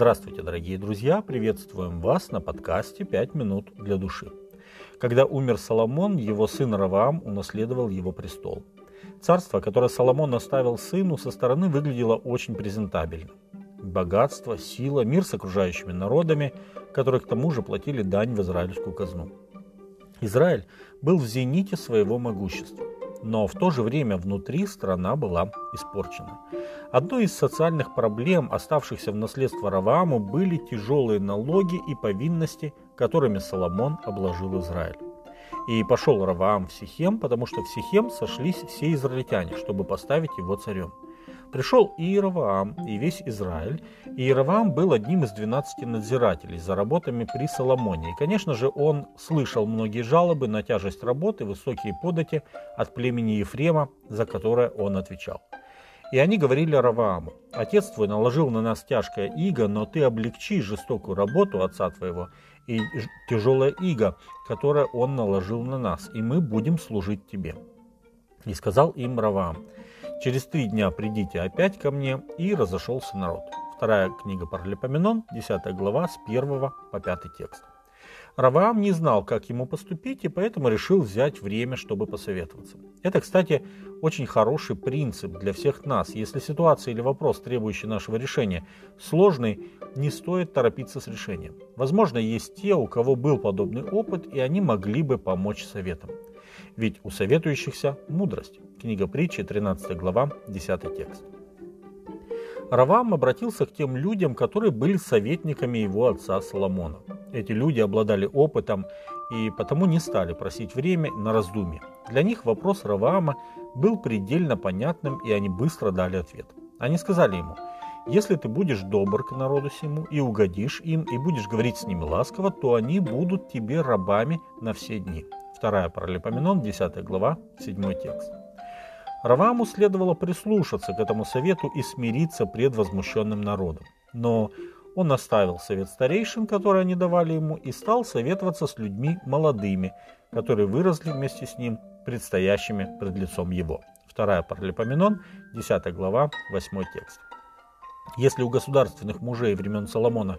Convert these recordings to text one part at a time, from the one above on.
Здравствуйте, дорогие друзья! Приветствуем вас на подкасте «Пять минут для души». Когда умер Соломон, его сын Раваам унаследовал его престол. Царство, которое Соломон оставил сыну, со стороны выглядело очень презентабельно. Богатство, сила, мир с окружающими народами, которые к тому же платили дань в израильскую казну. Израиль был в зените своего могущества но в то же время внутри страна была испорчена. Одной из социальных проблем, оставшихся в наследство Равааму, были тяжелые налоги и повинности, которыми Соломон обложил Израиль. И пошел Раваам в Сихем, потому что в Сихем сошлись все израильтяне, чтобы поставить его царем. Пришел и Иераваам, и весь Израиль. И Иераваам был одним из двенадцати надзирателей за работами при Соломоне. И, конечно же, он слышал многие жалобы на тяжесть работы, высокие подати от племени Ефрема, за которое он отвечал. И они говорили Равааму, «Отец твой наложил на нас тяжкое иго, но ты облегчи жестокую работу отца твоего и тяжелое иго, которое он наложил на нас, и мы будем служить тебе». И сказал им Раваам, Через три дня придите опять ко мне, и разошелся народ. Вторая книга Паралипоменон, 10 глава, с 1 по 5 текст. Раваам не знал, как ему поступить, и поэтому решил взять время, чтобы посоветоваться. Это, кстати, очень хороший принцип для всех нас. Если ситуация или вопрос, требующий нашего решения, сложный, не стоит торопиться с решением. Возможно, есть те, у кого был подобный опыт, и они могли бы помочь советом. Ведь у советующихся мудрость. Книга притчи, 13 глава, 10 текст. Равам обратился к тем людям, которые были советниками его отца Соломона. Эти люди обладали опытом и потому не стали просить время на раздумье. Для них вопрос Раваама был предельно понятным, и они быстро дали ответ. Они сказали ему, если ты будешь добр к народу сему и угодишь им, и будешь говорить с ними ласково, то они будут тебе рабами на все дни. Вторая Паралипоменон, 10 глава, 7 текст. Раваму следовало прислушаться к этому совету и смириться пред возмущенным народом. Но он оставил совет старейшин, который они давали ему, и стал советоваться с людьми молодыми, которые выросли вместе с ним, предстоящими пред лицом его. Вторая Паралипоменон, 10 глава, 8 текст. Если у государственных мужей времен Соломона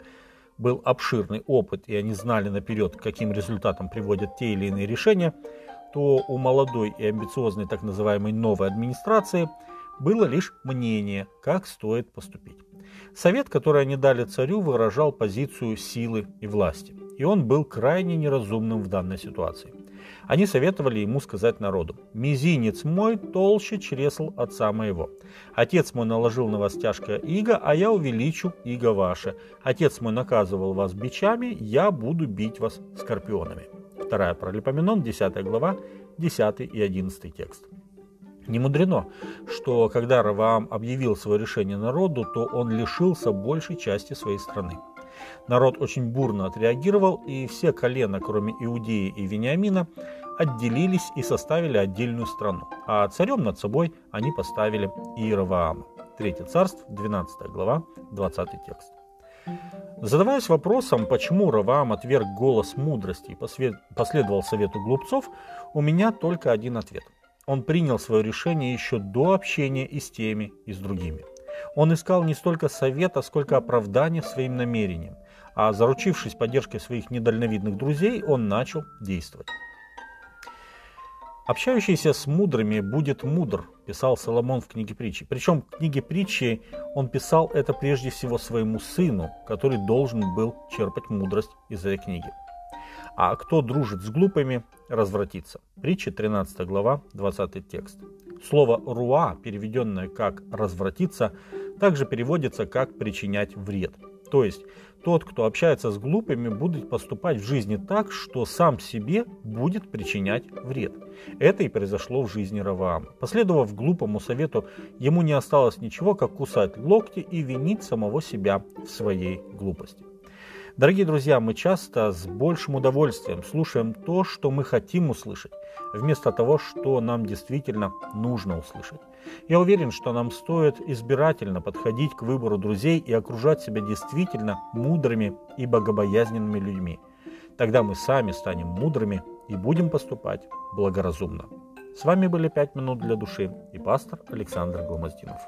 был обширный опыт, и они знали наперед, каким результатам приводят те или иные решения, то у молодой и амбициозной так называемой новой администрации было лишь мнение, как стоит поступить. Совет, который они дали царю, выражал позицию силы и власти, и он был крайне неразумным в данной ситуации. Они советовали ему сказать народу, «Мизинец мой толще чресл отца моего. Отец мой наложил на вас тяжкое иго, а я увеличу иго ваше. Отец мой наказывал вас бичами, я буду бить вас скорпионами». Вторая Паралипоменон, 10 глава, 10 и 11 текст. Не мудрено, что когда Раваам объявил свое решение народу, то он лишился большей части своей страны. Народ очень бурно отреагировал, и все колена, кроме Иудеи и Вениамина, отделились и составили отдельную страну, а царем над собой они поставили Иераваама. Третье царство, 12 глава, 20 текст. Задаваясь вопросом, почему Раваам отверг голос мудрости и последовал совету глупцов, у меня только один ответ. Он принял свое решение еще до общения и с теми, и с другими. Он искал не столько совета, сколько оправдания своим намерениям, а заручившись поддержкой своих недальновидных друзей, он начал действовать. Общающийся с мудрыми будет мудр, писал Соломон в книге притчи. Причем в книге притчи он писал это прежде всего своему сыну, который должен был черпать мудрость из этой книги. А кто дружит с глупыми, развратится. Притча 13 глава, 20 текст. Слово «руа», переведенное как «развратиться», также переводится как «причинять вред». То есть тот, кто общается с глупыми, будет поступать в жизни так, что сам себе будет причинять вред. Это и произошло в жизни Раваама. Последовав глупому совету, ему не осталось ничего, как кусать локти и винить самого себя в своей глупости. Дорогие друзья, мы часто с большим удовольствием слушаем то, что мы хотим услышать, вместо того, что нам действительно нужно услышать. Я уверен, что нам стоит избирательно подходить к выбору друзей и окружать себя действительно мудрыми и богобоязненными людьми. Тогда мы сами станем мудрыми и будем поступать благоразумно. С вами были «Пять минут для души» и пастор Александр Гломоздинов.